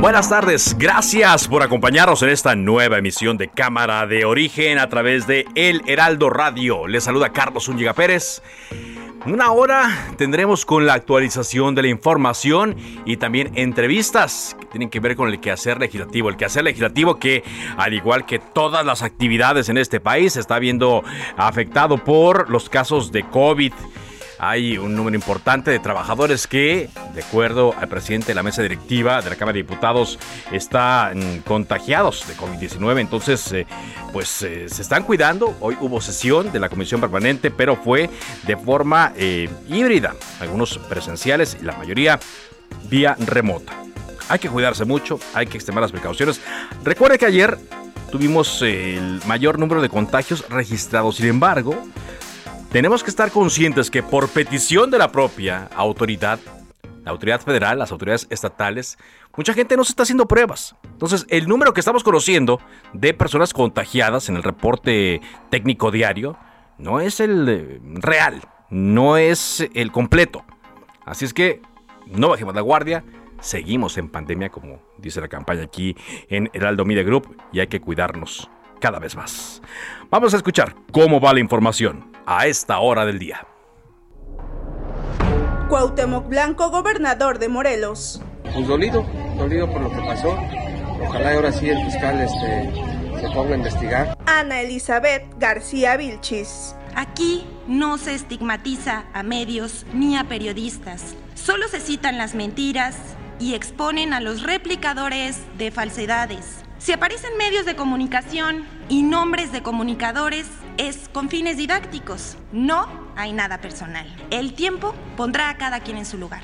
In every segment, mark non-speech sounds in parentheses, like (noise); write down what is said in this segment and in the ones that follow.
Buenas tardes, gracias por acompañarnos en esta nueva emisión de Cámara de Origen a través de El Heraldo Radio. Les saluda Carlos Zúñiga Pérez. Una hora tendremos con la actualización de la información y también entrevistas que tienen que ver con el quehacer legislativo. El quehacer legislativo que, al igual que todas las actividades en este país, está viendo afectado por los casos de COVID hay un número importante de trabajadores que, de acuerdo al presidente de la mesa directiva de la Cámara de Diputados, están contagiados de COVID-19. Entonces, eh, pues eh, se están cuidando. Hoy hubo sesión de la Comisión Permanente, pero fue de forma eh, híbrida. Algunos presenciales y la mayoría vía remota. Hay que cuidarse mucho, hay que extremar las precauciones. Recuerde que ayer tuvimos el mayor número de contagios registrados. Sin embargo, tenemos que estar conscientes que por petición de la propia autoridad, la autoridad federal, las autoridades estatales, mucha gente no se está haciendo pruebas. Entonces, el número que estamos conociendo de personas contagiadas en el reporte técnico diario no es el eh, real, no es el completo. Así es que no bajemos la guardia, seguimos en pandemia, como dice la campaña aquí en Heraldo Media Group, y hay que cuidarnos cada vez más. Vamos a escuchar cómo va la información a esta hora del día. Cuauhtémoc Blanco, gobernador de Morelos. Pues dolido, dolido por lo que pasó. Ojalá ahora sí el fiscal este, se ponga a investigar. Ana Elizabeth García Vilchis. Aquí no se estigmatiza a medios ni a periodistas. Solo se citan las mentiras y exponen a los replicadores de falsedades. Si aparecen medios de comunicación y nombres de comunicadores, es con fines didácticos. No hay nada personal. El tiempo pondrá a cada quien en su lugar.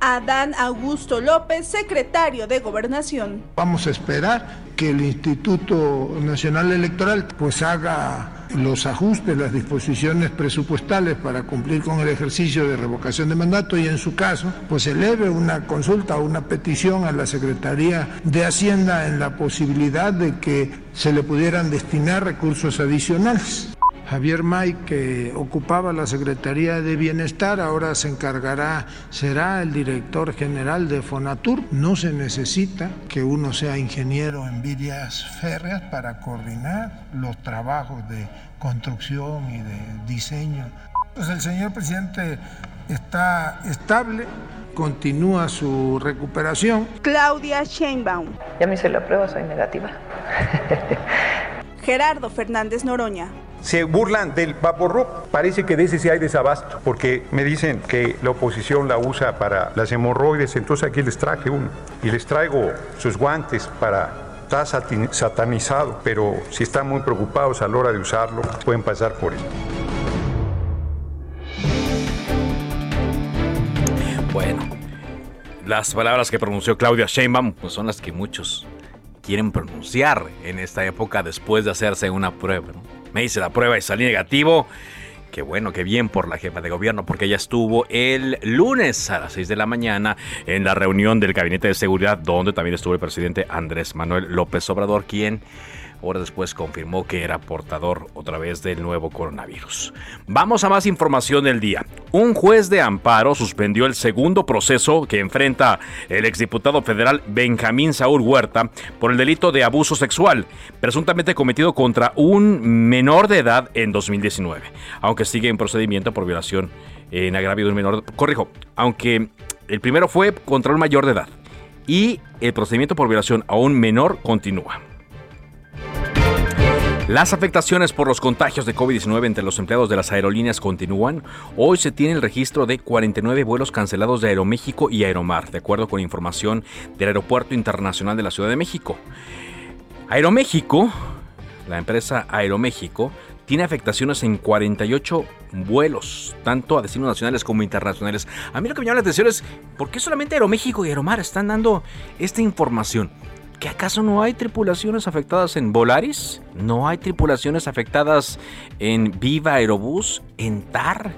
Adán Augusto López, secretario de Gobernación. Vamos a esperar que el Instituto Nacional Electoral pues haga los ajustes, las disposiciones presupuestales para cumplir con el ejercicio de revocación de mandato y en su caso pues eleve una consulta o una petición a la Secretaría de Hacienda en la posibilidad de que se le pudieran destinar recursos adicionales. Javier May, que ocupaba la Secretaría de Bienestar, ahora se encargará, será el director general de Fonatur. No se necesita que uno sea ingeniero en vías férreas para coordinar los trabajos de construcción y de diseño. Pues el señor presidente está estable, continúa su recuperación. Claudia Sheinbaum. Ya me hice la prueba, soy negativa. (laughs) Gerardo Fernández Noroña se burlan del Vaporrup. Parece que de ese sí hay desabasto, porque me dicen que la oposición la usa para las hemorroides, entonces aquí les traje uno. Y les traigo sus guantes para... Está satanizado, pero si están muy preocupados a la hora de usarlo, pueden pasar por él. Bueno, las palabras que pronunció Claudia Sheinbaum pues son las que muchos quieren pronunciar en esta época después de hacerse una prueba. Me hice la prueba y salí negativo. Qué bueno, qué bien por la jefa de gobierno, porque ella estuvo el lunes a las 6 de la mañana en la reunión del Gabinete de Seguridad, donde también estuvo el presidente Andrés Manuel López Obrador, quien Horas después confirmó que era portador otra vez del nuevo coronavirus. Vamos a más información del día. Un juez de amparo suspendió el segundo proceso que enfrenta el exdiputado federal Benjamín Saúl Huerta por el delito de abuso sexual, presuntamente cometido contra un menor de edad en 2019, aunque sigue en procedimiento por violación en agravio de un menor. Corrijo, aunque el primero fue contra un mayor de edad y el procedimiento por violación a un menor continúa. Las afectaciones por los contagios de COVID-19 entre los empleados de las aerolíneas continúan. Hoy se tiene el registro de 49 vuelos cancelados de Aeroméxico y Aeromar, de acuerdo con información del Aeropuerto Internacional de la Ciudad de México. Aeroméxico, la empresa Aeroméxico, tiene afectaciones en 48 vuelos, tanto a destinos nacionales como internacionales. A mí lo que me llama la atención es por qué solamente Aeroméxico y Aeromar están dando esta información. ¿Que acaso no hay tripulaciones afectadas en Volaris? ¿No hay tripulaciones afectadas en Viva Aerobús? ¿En TAR?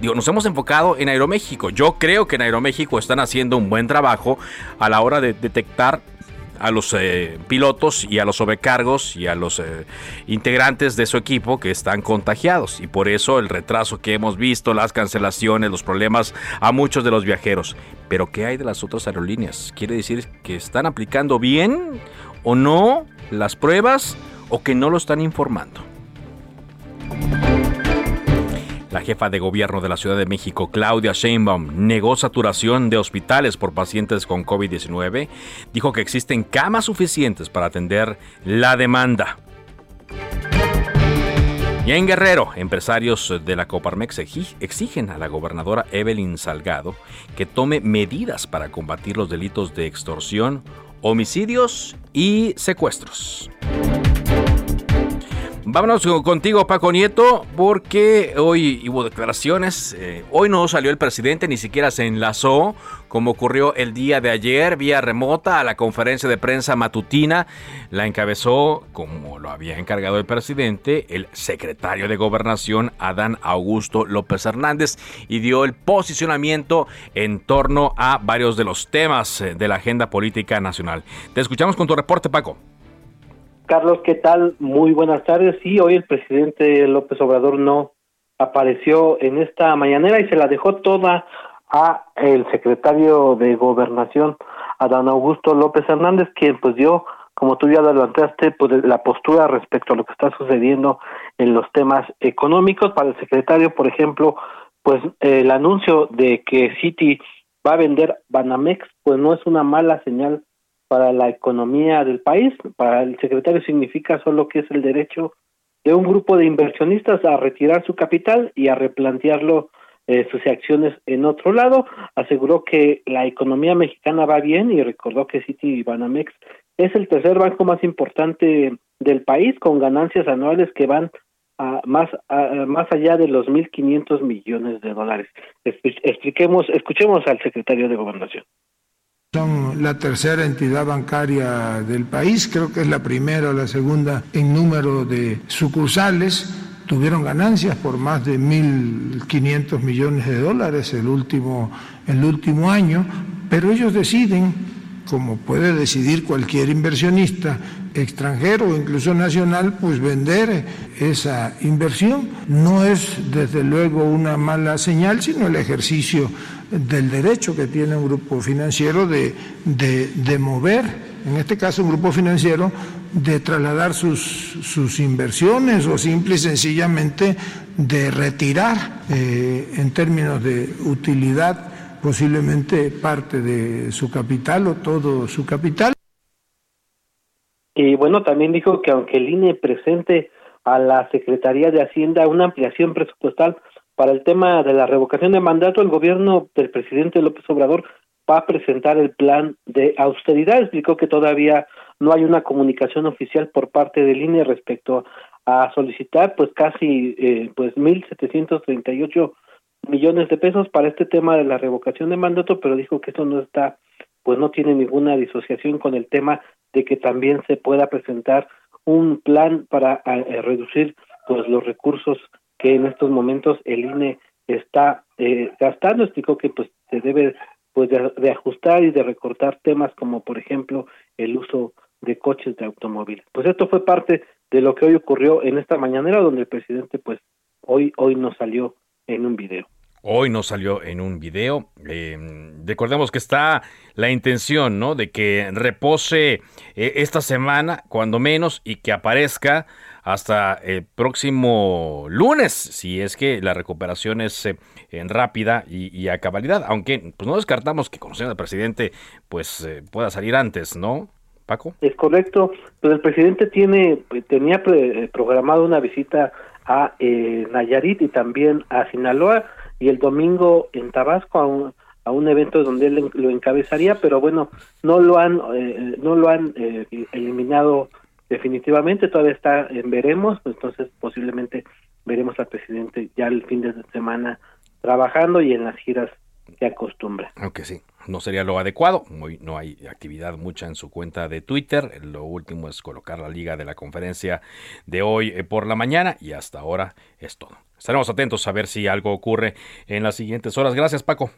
Digo, nos hemos enfocado en Aeroméxico. Yo creo que en Aeroméxico están haciendo un buen trabajo a la hora de detectar a los eh, pilotos y a los sobrecargos y a los eh, integrantes de su equipo que están contagiados. Y por eso el retraso que hemos visto, las cancelaciones, los problemas a muchos de los viajeros. Pero ¿qué hay de las otras aerolíneas? ¿Quiere decir que están aplicando bien o no las pruebas o que no lo están informando? La jefa de gobierno de la Ciudad de México, Claudia Sheinbaum, negó saturación de hospitales por pacientes con COVID-19. Dijo que existen camas suficientes para atender la demanda. Y en Guerrero, empresarios de la Coparmex exigen a la gobernadora Evelyn Salgado que tome medidas para combatir los delitos de extorsión, homicidios y secuestros. Vámonos contigo, Paco Nieto, porque hoy hubo declaraciones. Eh, hoy no salió el presidente, ni siquiera se enlazó, como ocurrió el día de ayer, vía remota, a la conferencia de prensa matutina. La encabezó, como lo había encargado el presidente, el secretario de Gobernación, Adán Augusto López Hernández, y dio el posicionamiento en torno a varios de los temas eh, de la agenda política nacional. Te escuchamos con tu reporte, Paco. Carlos, ¿qué tal? Muy buenas tardes. Sí, hoy el presidente López Obrador no apareció en esta mañanera y se la dejó toda a el secretario de Gobernación, Adán Augusto López Hernández, quien pues dio, como tú ya adelantaste, pues la postura respecto a lo que está sucediendo en los temas económicos. Para el secretario, por ejemplo, pues el anuncio de que Citi va a vender Banamex, pues no es una mala señal para la economía del país. Para el secretario significa solo que es el derecho de un grupo de inversionistas a retirar su capital y a replantearlo eh, sus acciones en otro lado. Aseguró que la economía mexicana va bien y recordó que City Banamex es el tercer banco más importante del país con ganancias anuales que van a más a, más allá de los 1.500 millones de dólares. Expliquemos, escuchemos al secretario de Gobernación. Son la tercera entidad bancaria del país, creo que es la primera o la segunda en número de sucursales. Tuvieron ganancias por más de 1.500 millones de dólares el último, el último año, pero ellos deciden como puede decidir cualquier inversionista extranjero o incluso nacional, pues vender esa inversión. No es desde luego una mala señal, sino el ejercicio del derecho que tiene un grupo financiero de, de, mover, en este caso un grupo financiero, de trasladar sus, sus inversiones o simple y sencillamente de retirar eh, en términos de utilidad posiblemente parte de su capital o todo su capital. Y bueno, también dijo que aunque el INE presente a la Secretaría de Hacienda una ampliación presupuestal para el tema de la revocación de mandato, el gobierno del presidente López Obrador va a presentar el plan de austeridad. Explicó que todavía no hay una comunicación oficial por parte del INE respecto a solicitar pues casi eh, pues 1.738 millones de pesos para este tema de la revocación de mandato, pero dijo que eso no está, pues no tiene ninguna disociación con el tema de que también se pueda presentar un plan para eh, reducir pues los recursos que en estos momentos el INE está eh, gastando. Explicó que pues se debe pues de, ajustar y de recortar temas como por ejemplo el uso de coches de automóviles. Pues esto fue parte de lo que hoy ocurrió en esta mañanera donde el presidente pues hoy hoy nos salió en un video. Hoy nos salió en un video. Eh, recordemos que está la intención, ¿no? De que repose eh, esta semana, cuando menos, y que aparezca hasta el próximo lunes, si es que la recuperación es eh, en rápida y, a cabalidad. Aunque pues no descartamos que conociendo al presidente, pues pueda salir antes, ¿no? Paco. Es correcto. Pues el presidente tiene tenía programado una visita a Nayarit y también a Sinaloa y el domingo en Tabasco a un, a un evento donde él lo encabezaría, pero bueno, no lo han eh, no lo han eh, eliminado definitivamente, todavía está en veremos, entonces posiblemente veremos al presidente ya el fin de semana trabajando y en las giras que acostumbra. Aunque sí, no sería lo adecuado, Muy, no hay actividad mucha en su cuenta de Twitter, lo último es colocar la liga de la conferencia de hoy eh, por la mañana y hasta ahora es todo. Estaremos atentos a ver si algo ocurre en las siguientes horas. Gracias, Paco.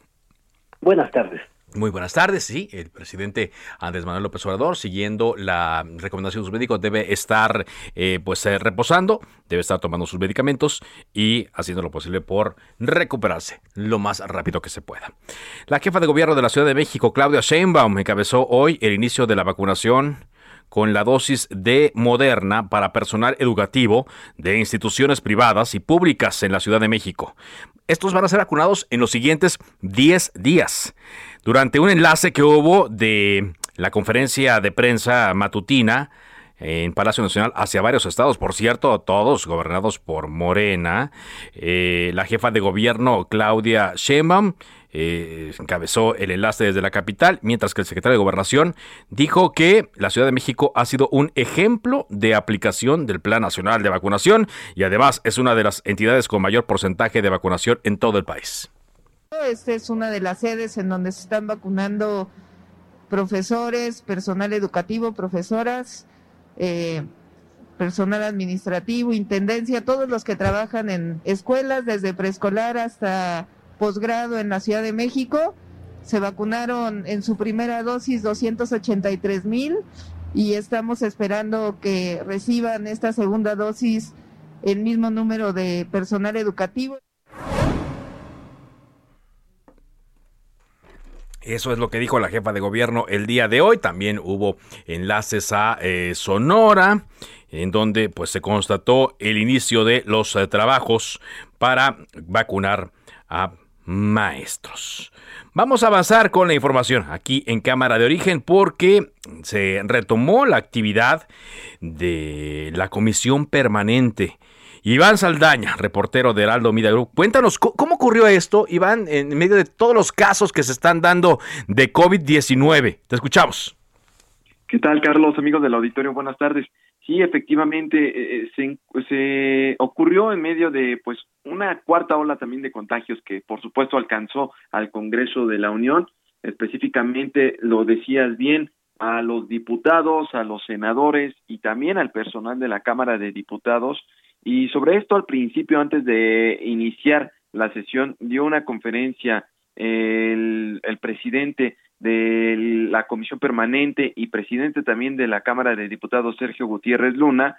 Buenas tardes. Muy buenas tardes. Sí, el presidente Andrés Manuel López Obrador, siguiendo la recomendación de sus médicos, debe estar eh, pues eh, reposando, debe estar tomando sus medicamentos y haciendo lo posible por recuperarse lo más rápido que se pueda. La jefa de gobierno de la Ciudad de México, Claudia Sheinbaum, encabezó hoy el inicio de la vacunación con la dosis de Moderna para personal educativo de instituciones privadas y públicas en la Ciudad de México. Estos van a ser vacunados en los siguientes 10 días. Durante un enlace que hubo de la conferencia de prensa matutina, en Palacio Nacional hacia varios estados, por cierto, todos gobernados por Morena. Eh, la jefa de gobierno, Claudia Sheinbaum, eh, encabezó el enlace desde la capital, mientras que el secretario de Gobernación dijo que la Ciudad de México ha sido un ejemplo de aplicación del Plan Nacional de Vacunación y además es una de las entidades con mayor porcentaje de vacunación en todo el país. Esta es una de las sedes en donde se están vacunando profesores, personal educativo, profesoras, eh, personal administrativo, intendencia, todos los que trabajan en escuelas, desde preescolar hasta posgrado en la Ciudad de México. Se vacunaron en su primera dosis 283 mil y estamos esperando que reciban esta segunda dosis el mismo número de personal educativo. Eso es lo que dijo la jefa de gobierno el día de hoy. También hubo enlaces a eh, Sonora, en donde pues se constató el inicio de los eh, trabajos para vacunar a maestros. Vamos a avanzar con la información aquí en Cámara de Origen porque se retomó la actividad de la comisión permanente. Iván Saldaña, reportero de Heraldo Media Group, cuéntanos cómo ocurrió esto, Iván, en medio de todos los casos que se están dando de COVID-19. Te escuchamos. ¿Qué tal, Carlos, amigos del auditorio? Buenas tardes. Sí, efectivamente, eh, eh, se, ocurrió en medio de pues una cuarta ola también de contagios que por supuesto alcanzó al Congreso de la Unión, específicamente lo decías bien, a los diputados, a los senadores y también al personal de la Cámara de Diputados. Y sobre esto al principio, antes de iniciar la sesión, dio una conferencia el presidente de la Comisión Permanente y presidente también de la Cámara de Diputados, Sergio Gutiérrez Luna,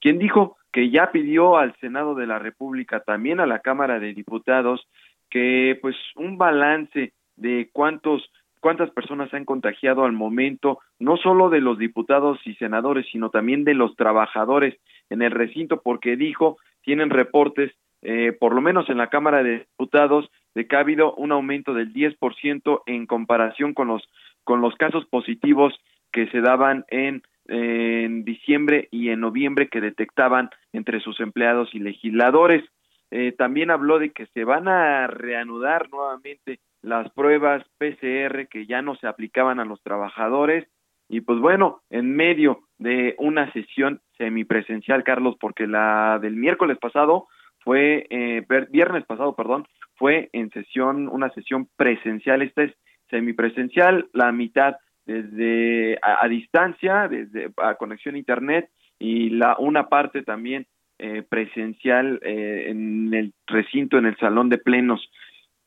quien dijo que ya pidió al Senado de la República, también a la Cámara de Diputados, que pues un balance de cuántos cuántas personas han contagiado al momento, no solo de los diputados y senadores, sino también de los trabajadores en el recinto, porque dijo, tienen reportes, eh, por lo menos en la Cámara de Diputados, de que ha habido un aumento del 10% en comparación con los con los casos positivos que se daban en, en diciembre y en noviembre que detectaban entre sus empleados y legisladores. Eh, también habló de que se van a reanudar nuevamente las pruebas PCR que ya no se aplicaban a los trabajadores y pues bueno, en medio de una sesión semipresencial, Carlos, porque la del miércoles pasado fue, eh, viernes pasado, perdón, fue en sesión, una sesión presencial, esta es semipresencial, la mitad desde a, distancia, desde a conexión a internet y la una parte también eh, presencial eh, en el recinto, en el salón de plenos.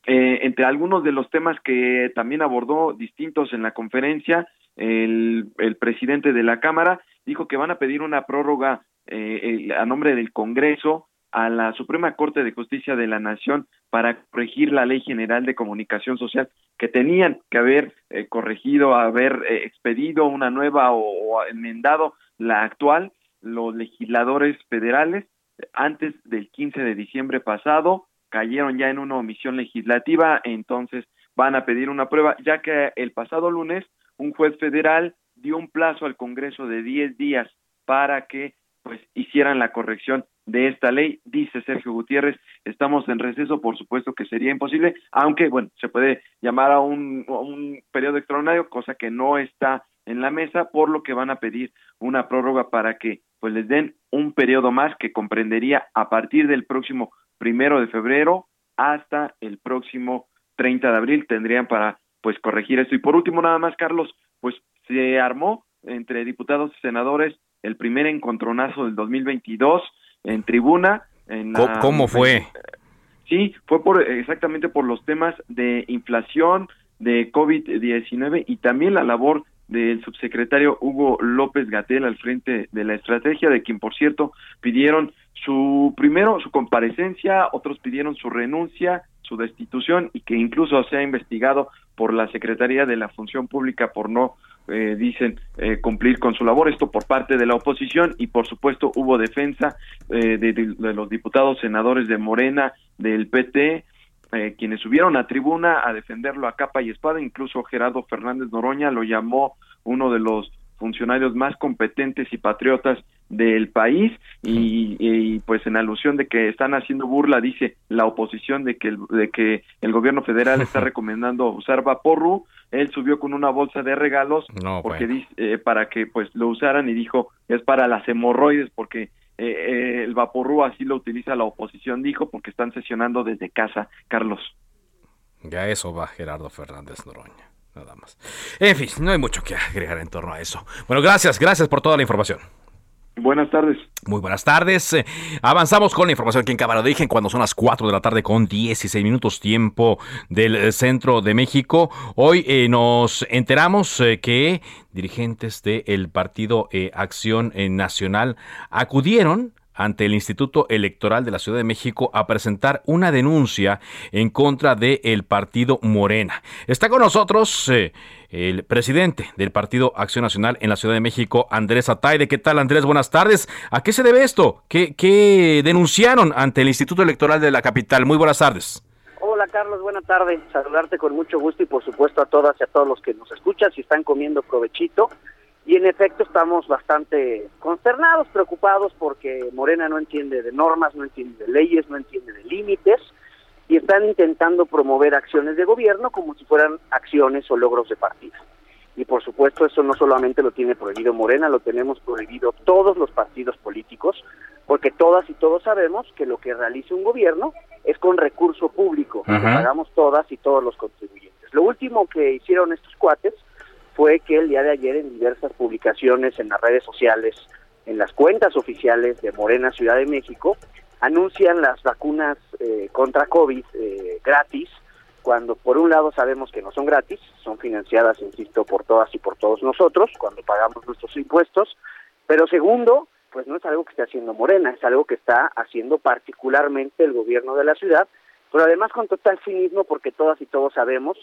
Eh, entre algunos de los temas que también abordó distintos en la conferencia, el, el presidente de la Cámara dijo que van a pedir una prórroga eh, a nombre del Congreso a la Suprema Corte de Justicia de la Nación para corregir la Ley General de Comunicación Social que tenían que haber eh, corregido, haber eh, expedido una nueva o, enmendado la actual los legisladores federales. Antes del 15 de diciembre pasado cayeron ya en una omisión legislativa, entonces van a pedir una prueba, ya que el pasado lunes un juez federal dio un plazo al Congreso de 10 días para que pues hicieran la corrección de esta ley, dice Sergio Gutiérrez, estamos en receso, por supuesto que sería imposible, aunque bueno, se puede llamar a un, un periodo extraordinario, cosa que no está en la mesa, por lo que van a pedir una prórroga para que pues les den un periodo más que comprendería a partir del próximo primero de febrero hasta el próximo 30 de abril tendrían para pues corregir esto. Y por último, nada más, Carlos, pues se armó entre diputados y senadores el primer encontronazo del 2022 en tribuna. En ¿Cómo fue? Sí, fue por exactamente por los temas de inflación, de COVID-19 y también la labor del subsecretario Hugo López Gatel al frente de la estrategia, de quien por cierto pidieron su primero su comparecencia, otros pidieron su renuncia, su destitución y que incluso se ha investigado por la Secretaría de la Función Pública por no eh, dicen eh, cumplir con su labor, esto por parte de la oposición y por supuesto hubo defensa eh, de, de, los diputados senadores de Morena, del PT, quienes subieron a tribuna a defenderlo a capa y espada, incluso Gerardo Fernández Noroña lo llamó uno de los funcionarios más competentes y patriotas del país y, pues en alusión de que están haciendo burla dice la oposición de que el, de que el gobierno federal está (laughs) recomendando usar vaporru. Él subió con una bolsa de regalos porque dice, eh, para que pues lo usaran y dijo es para las hemorroides porque eh, eh, el vaporru así lo utiliza la oposición dijo porque están sesionando desde casa Carlos. Ya eso va Gerardo Fernández Noroña nada más. En fin, no hay mucho que agregar en torno a eso. Bueno, gracias, gracias por toda la información. Buenas tardes. Muy buenas tardes. Eh, avanzamos con la información aquí en Cámara de Origen cuando son las 4 de la tarde con 16 minutos tiempo del eh, centro de México. Hoy eh, nos enteramos que dirigentes del Partido Acción Nacional acudieron ante el Instituto Electoral de la Ciudad de México a presentar una denuncia en contra del partido Morena. Está con nosotros eh, el presidente del Partido Acción Nacional en la Ciudad de México, Andrés Ataide. ¿Qué tal, Andrés? Buenas tardes. ¿A qué se debe esto? ¿Qué, qué denunciaron ante el Instituto Electoral de la capital? Muy buenas tardes. Hola Carlos, buenas tardes. Saludarte con mucho gusto y por supuesto a todas y a todos los que nos escuchan, si están comiendo provechito. Y en efecto estamos bastante consternados, preocupados porque Morena no entiende de normas, no entiende de leyes, no entiende de límites y están intentando promover acciones de gobierno como si fueran acciones o logros de partido. Y por supuesto eso no solamente lo tiene prohibido Morena, lo tenemos prohibido todos los partidos políticos, porque todas y todos sabemos que lo que realiza un gobierno es con recurso público, que pagamos todas y todos los contribuyentes. Lo último que hicieron estos cuates fue que el día de ayer en diversas publicaciones en las redes sociales, en las cuentas oficiales de Morena Ciudad de México, anuncian las vacunas eh, contra COVID eh, gratis, cuando por un lado sabemos que no son gratis, son financiadas, insisto, por todas y por todos nosotros, cuando pagamos nuestros impuestos, pero segundo, pues no es algo que esté haciendo Morena, es algo que está haciendo particularmente el gobierno de la ciudad, pero además con total cinismo porque todas y todos sabemos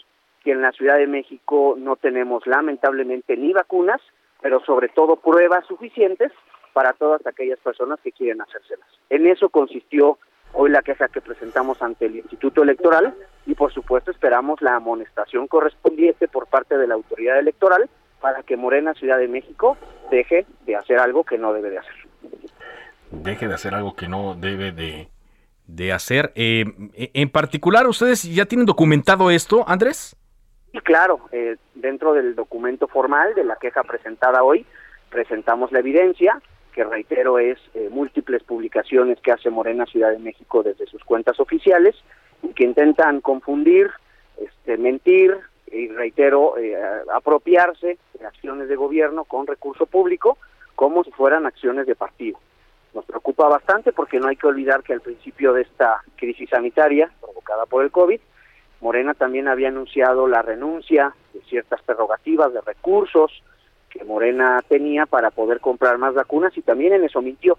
que en la Ciudad de México no tenemos lamentablemente ni vacunas, pero sobre todo pruebas suficientes para todas aquellas personas que quieren hacérselas. En eso consistió hoy la queja que presentamos ante el Instituto Electoral y por supuesto esperamos la amonestación correspondiente por parte de la autoridad electoral para que Morena Ciudad de México deje de hacer algo que no debe de hacer. Deje de hacer algo que no debe de, hacer. Eh, en particular, ¿ustedes ya tienen documentado esto, Andrés? Y claro, eh, dentro del documento formal de la queja presentada hoy, presentamos la evidencia, que reitero es eh, múltiples publicaciones que hace Morena Ciudad de México desde sus cuentas oficiales y que intentan confundir, este, mentir y reitero, eh, apropiarse de acciones de gobierno con recurso público como si fueran acciones de partido. Nos preocupa bastante porque no hay que olvidar que al principio de esta crisis sanitaria provocada por el COVID, Morena también había anunciado la renuncia de ciertas prerrogativas de recursos que Morena tenía para poder comprar más vacunas y también en eso mintió.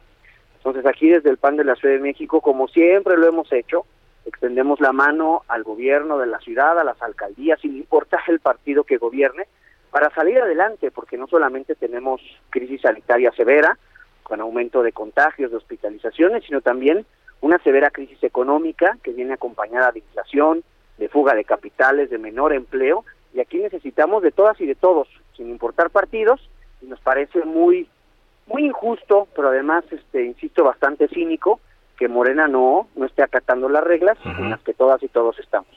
Entonces aquí desde el PAN de la Ciudad de México, como siempre lo hemos hecho, extendemos la mano al gobierno de la ciudad, a las alcaldías, sin importar el partido que gobierne, para salir adelante, porque no solamente tenemos crisis sanitaria severa, con aumento de contagios, de hospitalizaciones, sino también una severa crisis económica que viene acompañada de inflación, de fuga de capitales, de menor empleo, y aquí necesitamos de todas y de todos, sin importar partidos, y nos parece muy muy injusto, pero además, este, insisto, bastante cínico, que Morena no, no esté acatando las reglas en las que todas y todos estamos.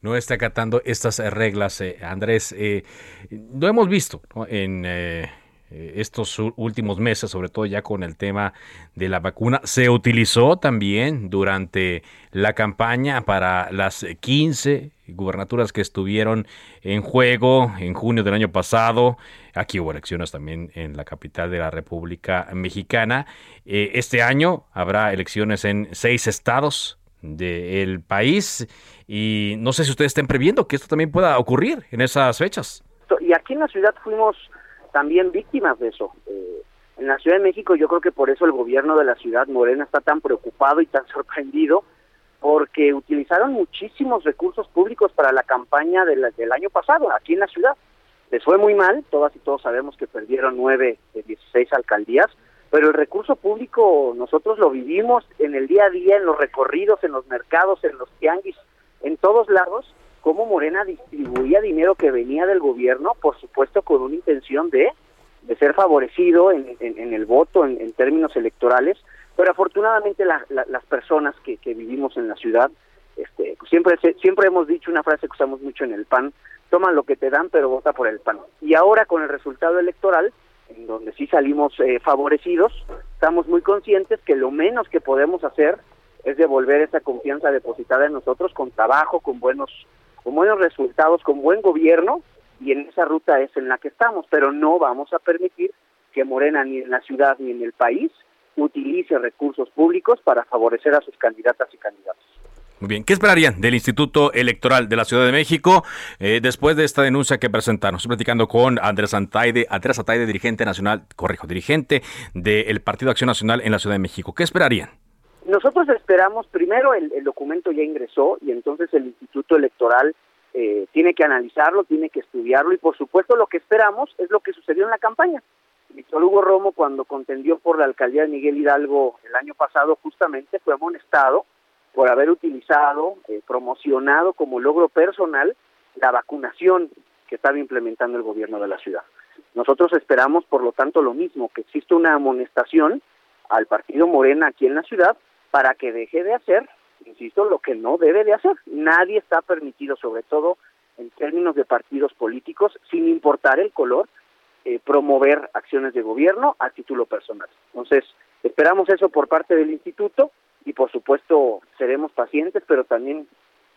No esté acatando estas reglas, eh, Andrés. Eh, lo hemos visto en eh, estos últimos meses, sobre todo ya con el tema de la vacuna. Se utilizó también durante la campaña para las 15 gubernaturas que estuvieron en juego en junio del año pasado. Aquí hubo elecciones también en la capital de la República Mexicana. Eh, este año habrá elecciones en seis estados del país y no sé si ustedes estén previendo que esto también pueda ocurrir en esas fechas. Y aquí en la ciudad fuimos también víctimas de eso. Eh, en la Ciudad de México yo creo que por eso el gobierno de la ciudad Morena está tan preocupado y tan (laughs) sorprendido porque utilizaron muchísimos recursos públicos para la campaña del año pasado aquí en la ciudad. Les fue muy mal, todas y todos sabemos que perdieron nueve de 16 alcaldías, pero el recurso público nosotros lo vivimos en el día a día, en los recorridos, en los mercados, en los tianguis, en todos lados, cómo Morena distribuía dinero que venía del gobierno, por supuesto con una intención de, de ser favorecido en, el voto, en términos electorales, pero afortunadamente las personas que, vivimos en la ciudad, este, siempre, siempre hemos dicho una frase que usamos mucho en el PAN, toma lo que te dan pero vota por el PAN. Y ahora con el resultado electoral, en donde sí salimos eh, favorecidos, estamos muy conscientes que lo menos que podemos hacer es devolver esa confianza depositada en nosotros con trabajo, con buenos, con buenos resultados, con buen gobierno, y en esa ruta es en la que estamos, pero no vamos a permitir que Morena ni en la ciudad ni en el país utilice recursos públicos para favorecer a sus candidatas y candidatos. Muy bien, ¿qué esperarían del Instituto Electoral de la Ciudad de México eh, después de esta denuncia que presentaron? Estoy platicando con Andrés Antaide, Andrés Antaide, dirigente nacional, corrijo, dirigente del Partido Acción Nacional en la Ciudad de México. ¿Qué esperarían? Nosotros esperamos, primero el, documento ya ingresó y entonces el Instituto Electoral eh, tiene que analizarlo, tiene que estudiarlo y por supuesto lo que esperamos es lo que sucedió en la campaña. Víctor Hugo Romo, cuando contendió por la alcaldía de Miguel Hidalgo el año pasado, justamente fue amonestado por haber utilizado, eh, promocionado como logro personal la vacunación que estaba implementando el gobierno de la ciudad. Nosotros esperamos, por lo tanto, lo mismo, que exista una amonestación al partido Morena aquí en la ciudad para que deje de hacer, insisto, lo que no debe de hacer. Nadie está permitido, sobre todo en términos de partidos políticos, sin importar el color, eh, promover acciones de gobierno a título personal. Entonces, esperamos eso por parte del instituto y por supuesto seremos pacientes, pero también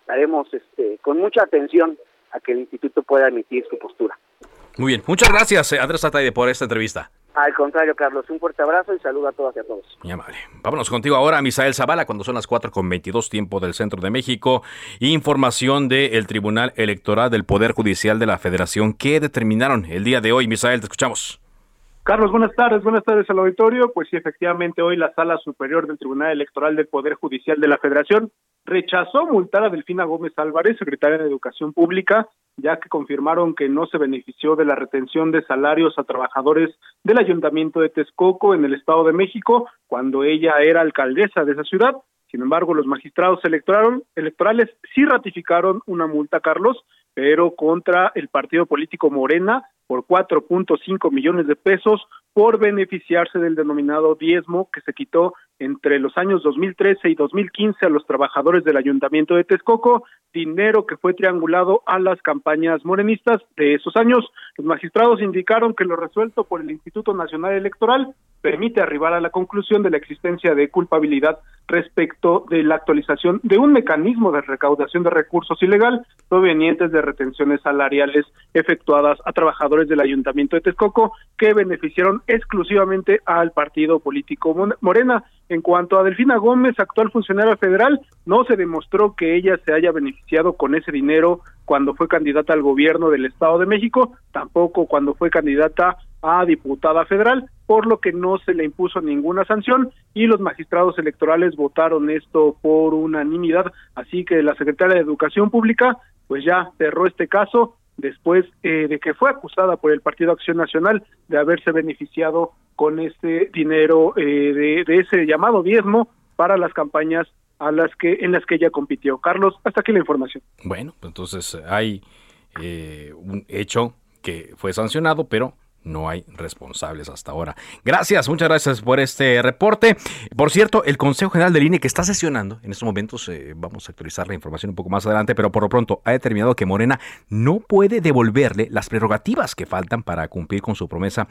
haremos este, con mucha atención a que el instituto pueda emitir su postura. Muy bien, muchas gracias eh, Andrés Ataide por esta entrevista. Al contrario, Carlos, un fuerte abrazo y saludo a todas y a todos. Muy amable. Vámonos contigo ahora, Misael Zavala, cuando son las 4 con 22 tiempo del centro de México. Información del Tribunal Electoral del Poder Judicial de la Federación. ¿Qué determinaron el día de hoy, Misael? Te escuchamos. Carlos, buenas tardes, buenas tardes al auditorio. Pues sí, efectivamente, hoy la Sala Superior del Tribunal Electoral del Poder Judicial de la Federación rechazó multar a Delfina Gómez Álvarez, secretaria de Educación Pública, ya que confirmaron que no se benefició de la retención de salarios a trabajadores del Ayuntamiento de Texcoco en el Estado de México cuando ella era alcaldesa de esa ciudad. Sin embargo, los magistrados electorales sí ratificaron una multa, Carlos, pero contra el partido político Morena por 4.5 millones de pesos por beneficiarse del denominado diezmo que se quitó entre los años 2013 y 2015 a los trabajadores del Ayuntamiento de Texcoco, dinero que fue triangulado a las campañas morenistas de esos años. Los magistrados indicaron que lo resuelto por el Instituto Nacional Electoral permite arribar a la conclusión de la existencia de culpabilidad respecto de la actualización de un mecanismo de recaudación de recursos ilegal provenientes de retenciones salariales efectuadas a trabajadores del Ayuntamiento de Texcoco que beneficiaron exclusivamente al partido político Morena. En cuanto a Delfina Gómez, actual funcionaria federal, no se demostró que ella se haya beneficiado con ese dinero cuando fue candidata al gobierno del Estado de México, tampoco cuando fue candidata a diputada federal, por lo que no se le impuso ninguna sanción y los magistrados electorales votaron esto por unanimidad. Así que la secretaria de Educación Pública pues ya cerró este caso después eh, de que fue acusada por el Partido Acción Nacional de haberse beneficiado con este dinero eh, de, ese llamado diezmo para las campañas a las que en las que ella compitió. Carlos, hasta aquí la información. Bueno, pues entonces hay eh, un hecho que fue sancionado, pero no hay responsables hasta ahora. Gracias, muchas gracias por este reporte. Por cierto, el Consejo General del INE que está sesionando, en estos momentos eh, vamos a actualizar la información un poco más adelante, pero por lo pronto ha determinado que Morena no puede devolverle las prerrogativas que faltan para cumplir con su promesa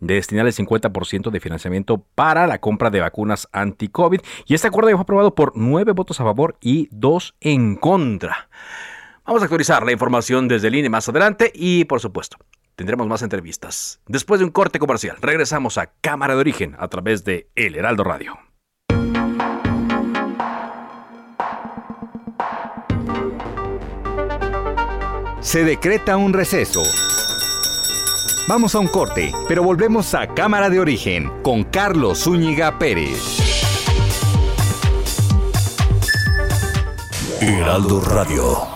de destinar el 50% de financiamiento para la compra de vacunas anti-COVID. Y este acuerdo fue aprobado por nueve votos a favor y dos en contra. Vamos a actualizar la información desde el INE más adelante y, por supuesto, tendremos más entrevistas. Después de un corte comercial, regresamos a Cámara de Origen a través de El Heraldo Radio. Se decreta un receso. Vamos a un corte, pero volvemos a Cámara de Origen con Carlos Zúñiga Pérez. Heraldo Radio.